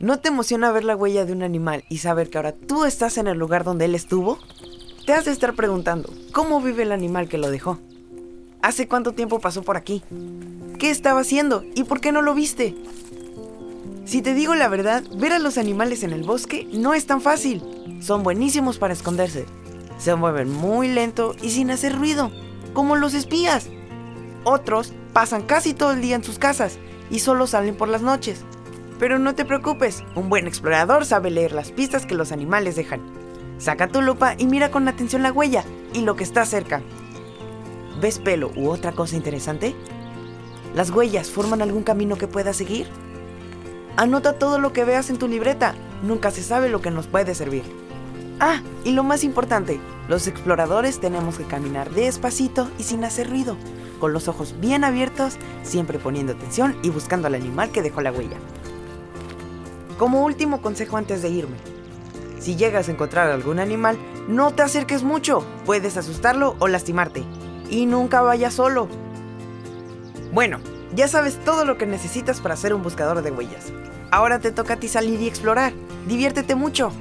¿No te emociona ver la huella de un animal y saber que ahora tú estás en el lugar donde él estuvo? Te has de estar preguntando, ¿cómo vive el animal que lo dejó? ¿Hace cuánto tiempo pasó por aquí? ¿Qué estaba haciendo y por qué no lo viste? Si te digo la verdad, ver a los animales en el bosque no es tan fácil. Son buenísimos para esconderse. Se mueven muy lento y sin hacer ruido, como los espías. Otros pasan casi todo el día en sus casas y solo salen por las noches. Pero no te preocupes, un buen explorador sabe leer las pistas que los animales dejan. Saca tu lupa y mira con atención la huella y lo que está cerca. ¿Ves pelo u otra cosa interesante? ¿Las huellas forman algún camino que puedas seguir? Anota todo lo que veas en tu libreta. Nunca se sabe lo que nos puede servir. Ah, y lo más importante, los exploradores tenemos que caminar despacito y sin hacer ruido, con los ojos bien abiertos, siempre poniendo atención y buscando al animal que dejó la huella. Como último consejo antes de irme, si llegas a encontrar algún animal, no te acerques mucho, puedes asustarlo o lastimarte. Y nunca vayas solo. Bueno, ya sabes todo lo que necesitas para ser un buscador de huellas. Ahora te toca a ti salir y explorar. Diviértete mucho.